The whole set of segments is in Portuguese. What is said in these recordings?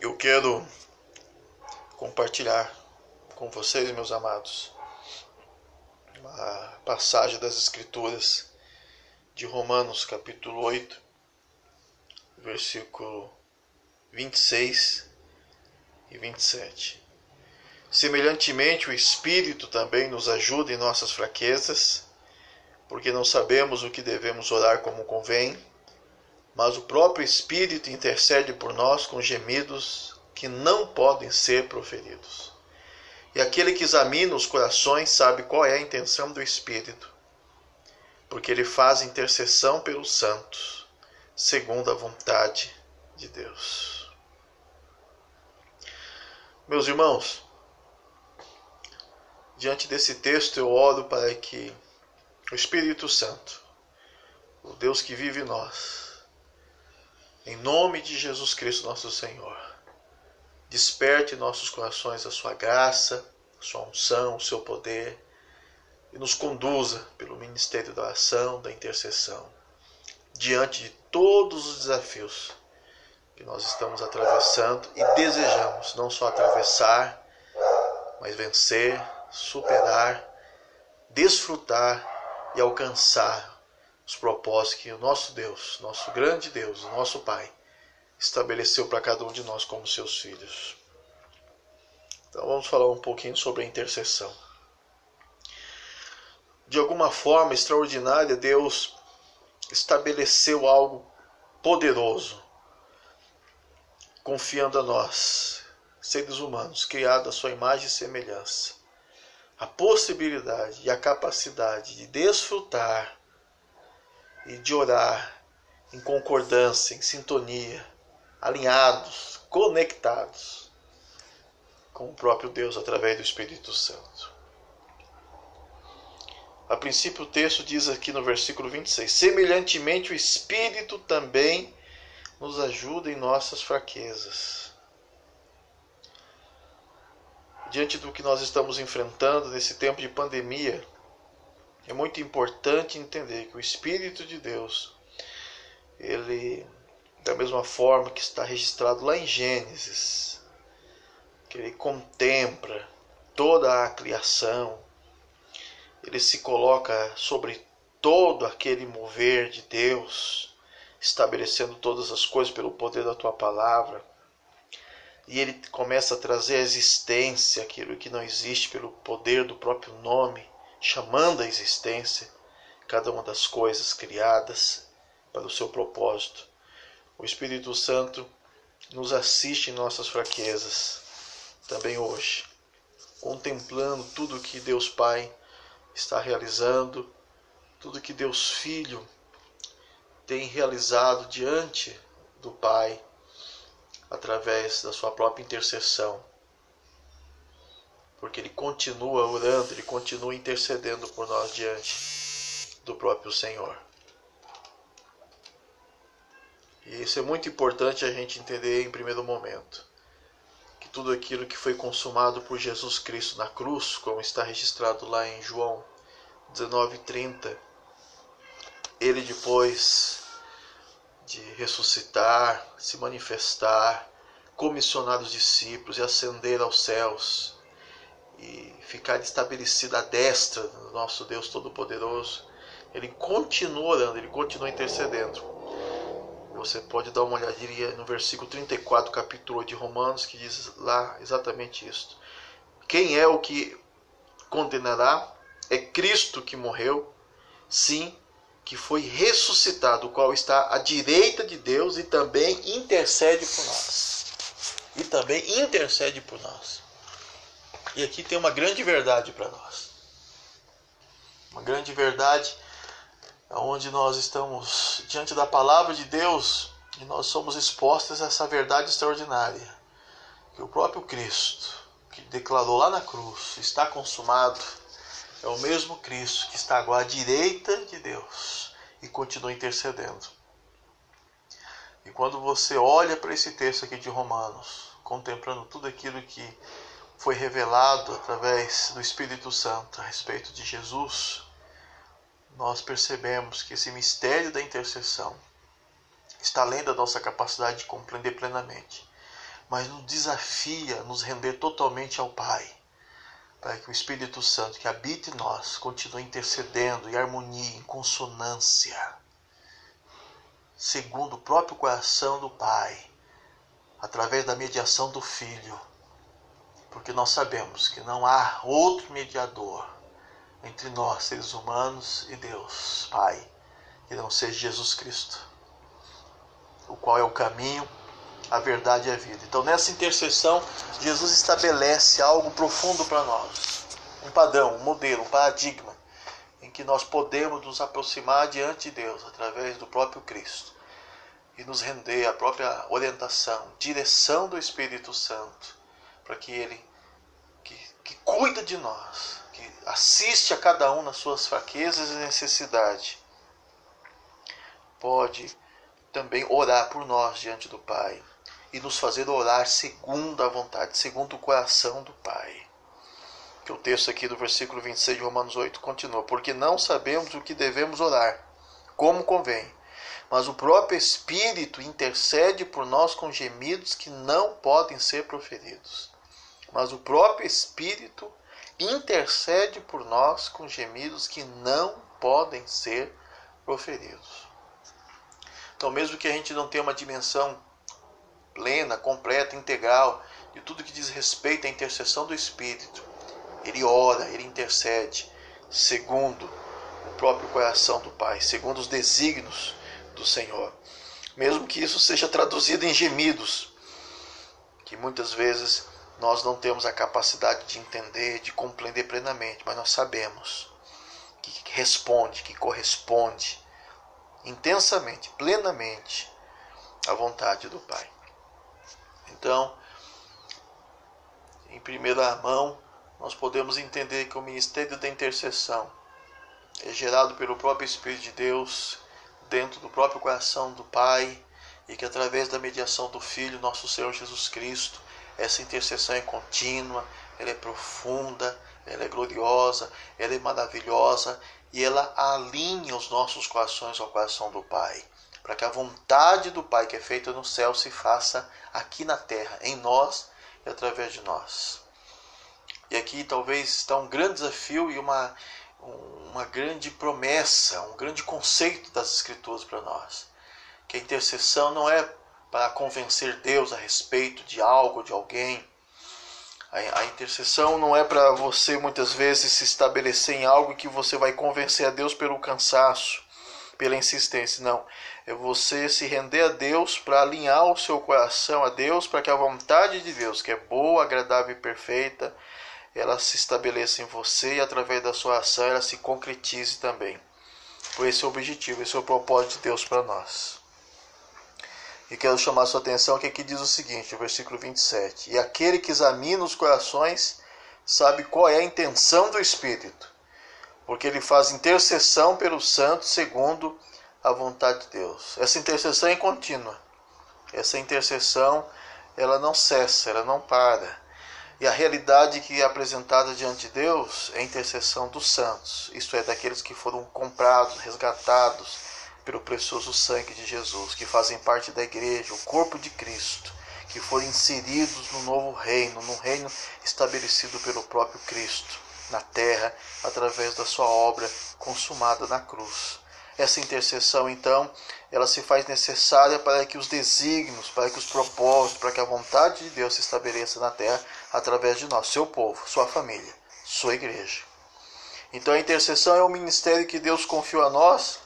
eu quero compartilhar com vocês, meus amados, uma passagem das Escrituras de Romanos, capítulo 8, versículo 26 e 27. Semelhantemente, o Espírito também nos ajuda em nossas fraquezas, porque não sabemos o que devemos orar como convém, mas o próprio Espírito intercede por nós com gemidos que não podem ser proferidos. E aquele que examina os corações sabe qual é a intenção do Espírito, porque ele faz intercessão pelos santos, segundo a vontade de Deus. Meus irmãos, diante desse texto eu oro para que o Espírito Santo, o Deus que vive em nós, em nome de Jesus Cristo, nosso Senhor, desperte em nossos corações a sua graça, a sua unção, o seu poder. E nos conduza pelo ministério da oração, da intercessão, diante de todos os desafios que nós estamos atravessando e desejamos não só atravessar, mas vencer, superar, desfrutar e alcançar os propósitos que o nosso Deus, nosso grande Deus, nosso Pai, estabeleceu para cada um de nós como seus filhos. Então vamos falar um pouquinho sobre a intercessão. De alguma forma extraordinária, Deus estabeleceu algo poderoso, confiando a nós, seres humanos, criados à sua imagem e semelhança, a possibilidade e a capacidade de desfrutar e de orar em concordância, em sintonia, alinhados, conectados com o próprio Deus através do Espírito Santo. A princípio, o texto diz aqui no versículo 26: Semelhantemente, o Espírito também nos ajuda em nossas fraquezas. Diante do que nós estamos enfrentando nesse tempo de pandemia, é muito importante entender que o Espírito de Deus, ele, da mesma forma que está registrado lá em Gênesis, que ele contempla toda a criação, ele se coloca sobre todo aquele mover de Deus, estabelecendo todas as coisas pelo poder da tua palavra. E ele começa a trazer à existência aquilo que não existe pelo poder do próprio nome, chamando à existência cada uma das coisas criadas para o seu propósito. O Espírito Santo nos assiste em nossas fraquezas, também hoje, contemplando tudo que Deus Pai está realizando, tudo que Deus Filho tem realizado diante do Pai através da sua própria intercessão. Porque ele continua orando, ele continua intercedendo por nós diante do próprio Senhor. E isso é muito importante a gente entender em primeiro momento. Que tudo aquilo que foi consumado por Jesus Cristo na cruz, como está registrado lá em João 19:30, ele depois de ressuscitar, se manifestar, comissionar os discípulos e ascender aos céus e ficar estabelecido à destra do nosso Deus Todo-Poderoso, ele continua orando, ele continua intercedendo. Você pode dar uma olhadinha no versículo 34, capítulo 8 de Romanos, que diz lá exatamente isso. Quem é o que condenará? É Cristo que morreu, sim, que foi ressuscitado, o qual está à direita de Deus e também intercede por nós. E também intercede por nós. E aqui tem uma grande verdade para nós. Uma grande verdade onde nós estamos diante da palavra de Deus e nós somos expostos a essa verdade extraordinária. Que o próprio Cristo, que declarou lá na cruz, está consumado, é o mesmo Cristo que está agora à direita de Deus e continua intercedendo. E quando você olha para esse texto aqui de Romanos, contemplando tudo aquilo que foi revelado através do Espírito Santo a respeito de Jesus, nós percebemos que esse mistério da intercessão está além da nossa capacidade de compreender plenamente. mas nos desafia a nos render totalmente ao Pai, para que o Espírito Santo que habita em nós continue intercedendo em harmonia, em consonância, segundo o próprio coração do Pai, através da mediação do Filho, porque nós sabemos que não há outro mediador entre nós, seres humanos, e Deus, Pai, que não seja Jesus Cristo, o qual é o caminho, a verdade e a vida. Então, nessa intercessão, Jesus estabelece algo profundo para nós, um padrão, um modelo, um paradigma, em que nós podemos nos aproximar diante de Deus através do próprio Cristo e nos render à própria orientação, direção do Espírito Santo, para que Ele, que, que cuida de nós, que assiste a cada um nas suas fraquezas e necessidade, pode também orar por nós diante do Pai e nos fazer orar segundo a vontade, segundo o coração do Pai. Que o texto aqui do versículo 26 de Romanos 8 continua: Porque não sabemos o que devemos orar, como convém, mas o próprio Espírito intercede por nós com gemidos que não podem ser proferidos. Mas o próprio Espírito intercede por nós com gemidos que não podem ser proferidos. Então, mesmo que a gente não tenha uma dimensão plena, completa, integral de tudo que diz respeito à intercessão do Espírito, ele ora, ele intercede segundo o próprio coração do Pai, segundo os desígnios do Senhor. Mesmo que isso seja traduzido em gemidos, que muitas vezes nós não temos a capacidade de entender, de compreender plenamente, mas nós sabemos que responde, que corresponde intensamente, plenamente à vontade do Pai. Então, em primeira mão, nós podemos entender que o ministério da intercessão é gerado pelo próprio Espírito de Deus dentro do próprio coração do Pai e que através da mediação do Filho, nosso Senhor Jesus Cristo, essa intercessão é contínua, ela é profunda, ela é gloriosa, ela é maravilhosa e ela alinha os nossos corações ao coração do Pai, para que a vontade do Pai que é feita no céu se faça aqui na terra, em nós e através de nós. E aqui talvez está um grande desafio e uma, uma grande promessa, um grande conceito das Escrituras para nós. Que a intercessão não é para convencer Deus a respeito de algo, de alguém, a, intercessão não é para você muitas vezes se estabelecer em algo que você vai convencer a Deus pelo cansaço, pela insistência. Não. É você se render a Deus para alinhar o seu coração a Deus, para que a vontade de Deus, que é boa, agradável e perfeita, ela se estabeleça em você e através da sua ação ela se concretize também. Esse é o objetivo, esse é o propósito de Deus para nós. E quero chamar sua atenção que aqui diz o seguinte, o versículo 27. E aquele que examina os corações sabe qual é a intenção do Espírito, porque ele faz intercessão pelos santos segundo a vontade de Deus. Essa intercessão é contínua. Essa intercessão, ela não cessa, ela não para. E a realidade que é apresentada diante de Deus é a intercessão dos santos, isto é, daqueles que foram comprados, resgatados, pelo precioso sangue de Jesus, que fazem parte da igreja, o corpo de Cristo, que foram inseridos no novo reino, no reino estabelecido pelo próprio Cristo na terra, através da sua obra consumada na cruz. Essa intercessão, então, ela se faz necessária para que os desígnios, para que os propósitos, para que a vontade de Deus se estabeleça na terra através de nós, seu povo, sua família, sua igreja. Então a intercessão é o ministério que Deus confiou a nós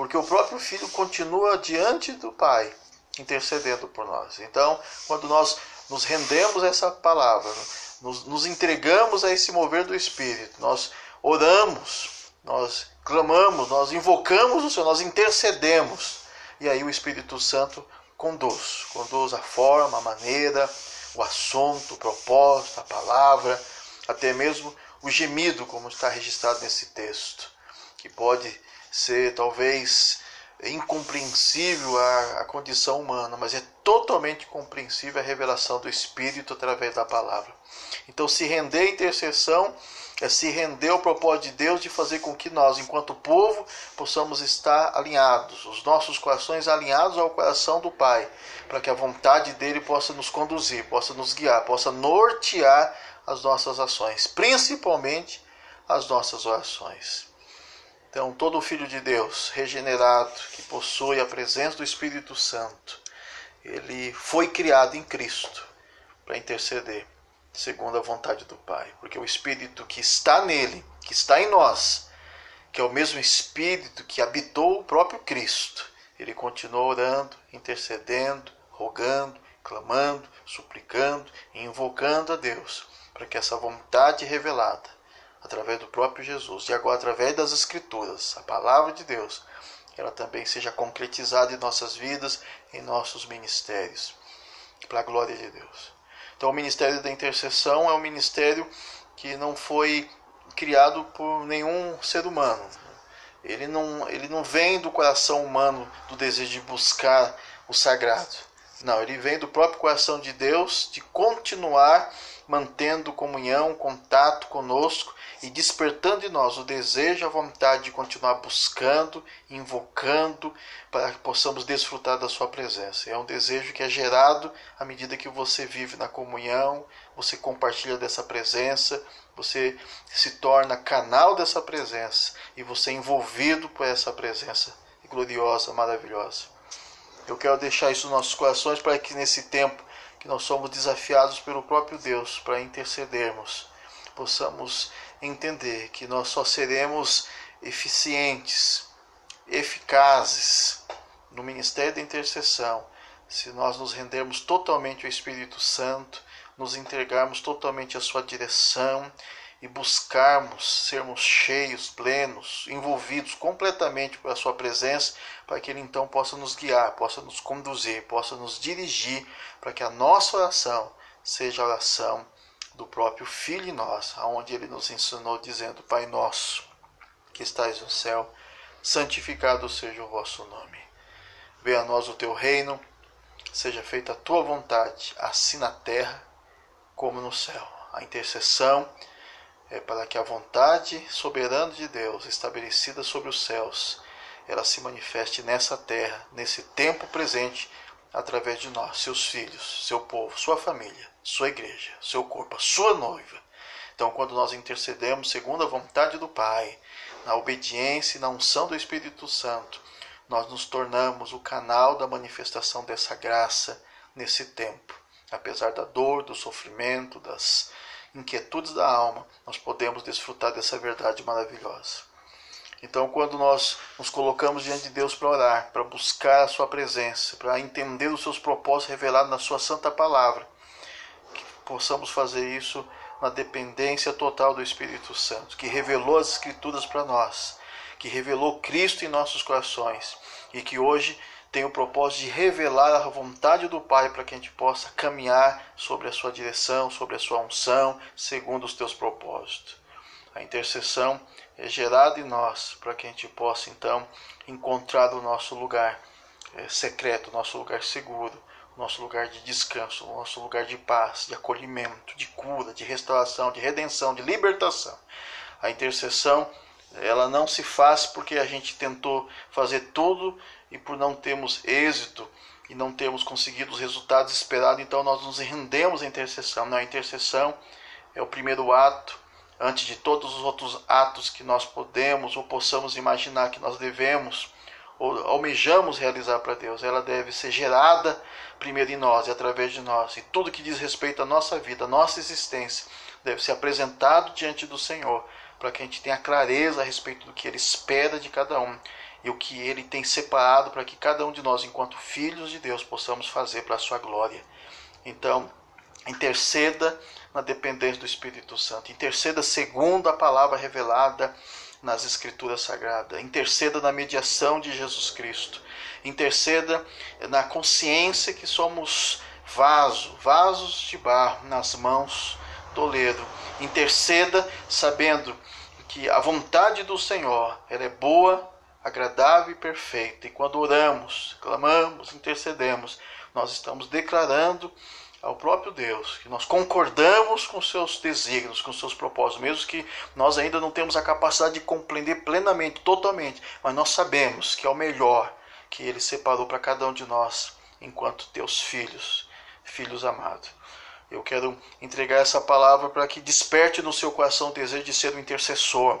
porque o próprio Filho continua diante do Pai, intercedendo por nós. Então, quando nós nos rendemos a essa palavra, nos, nos entregamos a esse mover do Espírito, nós oramos, nós clamamos, nós invocamos o Senhor, nós intercedemos. E aí o Espírito Santo conduz, conduz a forma, a maneira, o assunto, o propósito, a palavra, até mesmo o gemido, como está registrado nesse texto, que pode ser talvez incompreensível a condição humana, mas é totalmente compreensível a revelação do Espírito através da palavra. Então, se render à intercessão é se render ao propósito de Deus de fazer com que nós, enquanto povo, possamos estar alinhados, os nossos corações alinhados ao coração do Pai, para que a vontade dele possa nos conduzir, possa nos guiar, possa nortear as nossas ações, principalmente as nossas orações. Então, todo filho de Deus regenerado, que possui a presença do Espírito Santo, ele foi criado em Cristo para interceder segundo a vontade do Pai, porque o Espírito que está nele, que está em nós, que é o mesmo Espírito que habitou o próprio Cristo, ele continua orando, intercedendo, rogando, clamando, suplicando invocando a Deus para que essa vontade revelada através do próprio Jesus e agora através das Escrituras, a palavra de Deus, ela também seja concretizada em nossas vidas, em nossos ministérios, para a glória de Deus. Então, o ministério da intercessão é um ministério que não foi criado por nenhum ser humano. Ele não, ele não vem do coração humano do desejo de buscar o sagrado. Não, ele vem do próprio coração de Deus de continuar mantendo comunhão, contato conosco e despertando em nós o desejo, a vontade de continuar buscando, invocando, para que possamos desfrutar da Sua presença. É um desejo que é gerado à medida que você vive na comunhão, você compartilha dessa presença, você se torna canal dessa presença e você é envolvido por essa presença gloriosa, maravilhosa. Eu quero deixar isso nos nossos corações para que nesse tempo que nós somos desafiados pelo próprio Deus para intercedermos, possamos entender que nós só seremos eficientes, eficazes no ministério da intercessão se nós nos rendermos totalmente ao Espírito Santo, nos entregarmos totalmente à sua direção e buscarmos sermos cheios, plenos, envolvidos completamente pela sua presença, para que ele então possa nos guiar, possa nos conduzir, possa nos dirigir, para que a nossa oração seja a oração do próprio Filho em nós, aonde ele nos ensinou dizendo: Pai nosso, que estais no céu, santificado seja o vosso nome. Venha a nós o teu reino, seja feita a tua vontade, assim na terra como no céu. A intercessão é para que a vontade soberana de Deus, estabelecida sobre os céus, ela se manifeste nessa terra, nesse tempo presente, através de nós, seus filhos, seu povo, sua família sua igreja, seu corpo, sua noiva. Então, quando nós intercedemos segundo a vontade do Pai, na obediência e na unção do Espírito Santo, nós nos tornamos o canal da manifestação dessa graça nesse tempo. Apesar da dor, do sofrimento, das inquietudes da alma, nós podemos desfrutar dessa verdade maravilhosa. Então, quando nós nos colocamos diante de Deus para orar, para buscar a Sua presença, para entender os seus propósitos revelados na Sua Santa Palavra, possamos fazer isso na dependência total do Espírito Santo, que revelou as Escrituras para nós, que revelou Cristo em nossos corações e que hoje tem o propósito de revelar a vontade do Pai para que a gente possa caminhar sobre a sua direção, sobre a sua unção, segundo os teus propósitos. A intercessão é gerada em nós para que a gente possa então encontrar o nosso lugar é, secreto, o nosso lugar seguro, nosso lugar de descanso, o nosso lugar de paz, de acolhimento, de cura, de restauração, de redenção, de libertação. A intercessão, ela não se faz porque a gente tentou fazer tudo e por não termos êxito e não termos conseguido os resultados esperados, então nós nos rendemos à intercessão. Não, a intercessão é o primeiro ato antes de todos os outros atos que nós podemos ou possamos imaginar que nós devemos ou almejamos realizar para Deus. Ela deve ser gerada primeiro em nós e através de nós. E tudo que diz respeito à nossa vida, à nossa existência, deve ser apresentado diante do Senhor, para que a gente tenha clareza a respeito do que Ele espera de cada um e o que Ele tem separado para que cada um de nós, enquanto filhos de Deus, possamos fazer para a Sua glória. Então, interceda na dependência do Espírito Santo, interceda segundo a palavra revelada nas Escrituras Sagradas, interceda na mediação de Jesus Cristo, interceda na consciência que somos vaso, vasos de barro nas mãos do oleiro. Interceda sabendo que a vontade do Senhor ela é boa, agradável e perfeita. E quando oramos, clamamos, intercedemos, nós estamos declarando ao próprio Deus, que nós concordamos com seus desígnios, com seus propósitos, mesmo que nós ainda não temos a capacidade de compreender plenamente, totalmente, mas nós sabemos que é o melhor que ele separou para cada um de nós enquanto teus filhos, filhos amados. Eu quero entregar essa palavra para que desperte no seu coração o desejo de ser um intercessor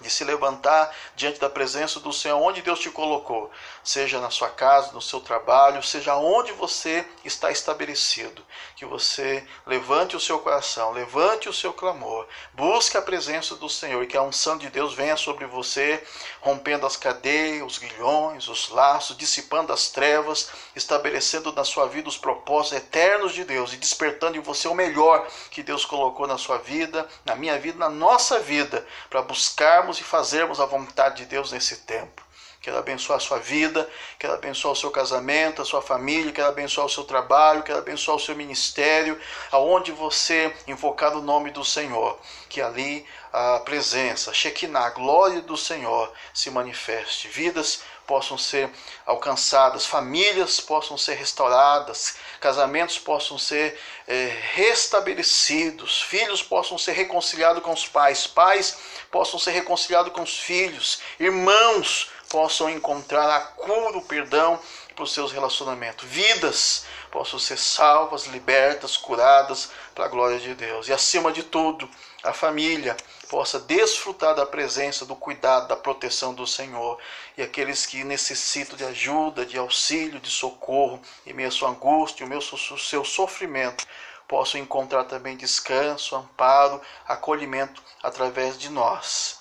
de se levantar diante da presença do Senhor, onde Deus te colocou, seja na sua casa, no seu trabalho, seja onde você está estabelecido, que você levante o seu coração, levante o seu clamor, busque a presença do Senhor e que a unção de Deus venha sobre você, rompendo as cadeias, os grilhões, os laços, dissipando as trevas, estabelecendo na sua vida os propósitos eternos de Deus e despertando em você o melhor que Deus colocou na sua vida, na minha vida, na nossa vida, para buscar buscarmos e fazermos a vontade de Deus nesse tempo. Quero abençoar a sua vida, quero abençoar o seu casamento, a sua família, quero abençoar o seu trabalho, quero abençoar o seu ministério, aonde você invocar o nome do Senhor, que ali a presença, Shekinah, a glória do Senhor se manifeste. Vidas possam ser alcançadas, famílias possam ser restauradas, casamentos possam ser é, restabelecidos, filhos possam ser reconciliados com os pais, pais possam ser reconciliados com os filhos, irmãos possam encontrar a cura, o perdão para os seus relacionamentos, vidas possam ser salvas, libertas, curadas para a glória de Deus. E acima de tudo, a família possa desfrutar da presença, do cuidado, da proteção do Senhor. E aqueles que necessitam de ajuda, de auxílio, de socorro, em meio à sua angústia, o meu seu sofrimento, possam encontrar também descanso, amparo, acolhimento através de nós.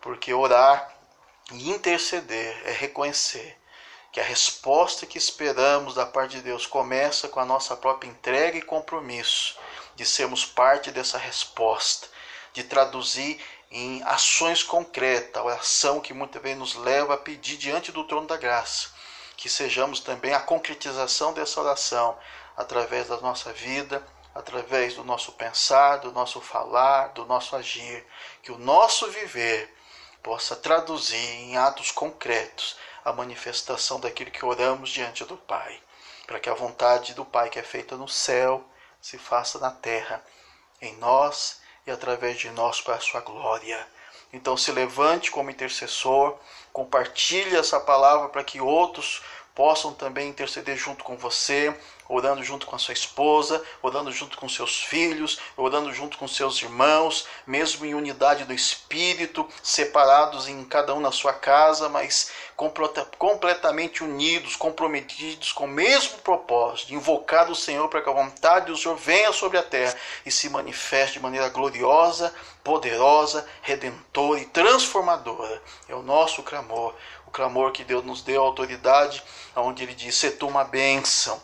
Porque orar e interceder é reconhecer que a resposta que esperamos da parte de Deus começa com a nossa própria entrega e compromisso de sermos parte dessa resposta, de traduzir em ações concretas, a oração que muitas vezes nos leva a pedir diante do trono da graça, que sejamos também a concretização dessa oração através da nossa vida, através do nosso pensar, do nosso falar, do nosso agir, que o nosso viver possa traduzir em atos concretos a manifestação daquilo que oramos diante do Pai, para que a vontade do Pai que é feita no céu se faça na terra, em nós e através de nós para a sua glória. Então se levante como intercessor, compartilhe essa palavra para que outros possam também interceder junto com você, orando junto com a sua esposa, orando junto com seus filhos, orando junto com seus irmãos, mesmo em unidade do espírito, separados em cada um na sua casa, mas completamente unidos, comprometidos com o mesmo propósito, de invocar o Senhor para que a vontade do Senhor venha sobre a terra e se manifeste de maneira gloriosa, poderosa, redentora e transformadora. É o nosso clamor, o clamor que Deus nos deu autoridade, onde ele diz: "Se tu uma bênção"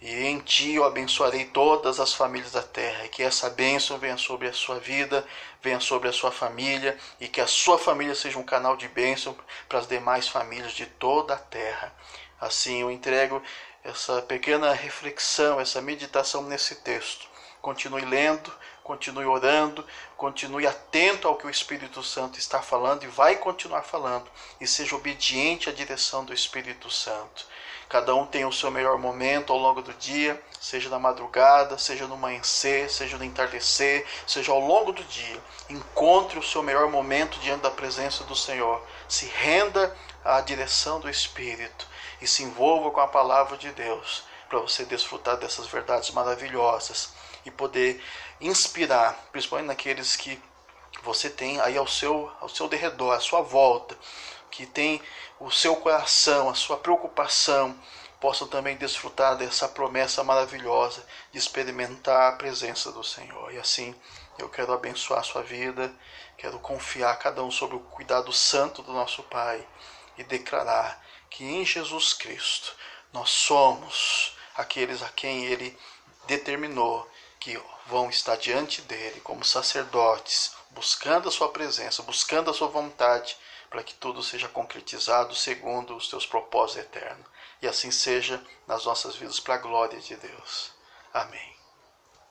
E em ti eu abençoarei todas as famílias da terra, e que essa bênção venha sobre a sua vida, venha sobre a sua família, e que a sua família seja um canal de bênção para as demais famílias de toda a terra. Assim eu entrego essa pequena reflexão, essa meditação nesse texto. Continue lendo, continue orando, continue atento ao que o Espírito Santo está falando e vai continuar falando, e seja obediente à direção do Espírito Santo. Cada um tem o seu melhor momento ao longo do dia, seja na madrugada, seja no amanhecer, seja no entardecer, seja ao longo do dia. Encontre o seu melhor momento diante da presença do Senhor. Se renda à direção do Espírito e se envolva com a palavra de Deus para você desfrutar dessas verdades maravilhosas e poder inspirar, principalmente naqueles que você tem aí ao seu, ao seu derredor, à sua volta, que tem o seu coração, a sua preocupação, possam também desfrutar dessa promessa maravilhosa de experimentar a presença do Senhor. E assim, eu quero abençoar a sua vida, quero confiar cada um sobre o cuidado santo do nosso Pai e declarar que em Jesus Cristo nós somos aqueles a quem Ele determinou que vão estar diante dele como sacerdotes, buscando a sua presença, buscando a sua vontade para que tudo seja concretizado segundo os teus propósitos eternos. E assim seja nas nossas vidas, para a glória de Deus. Amém.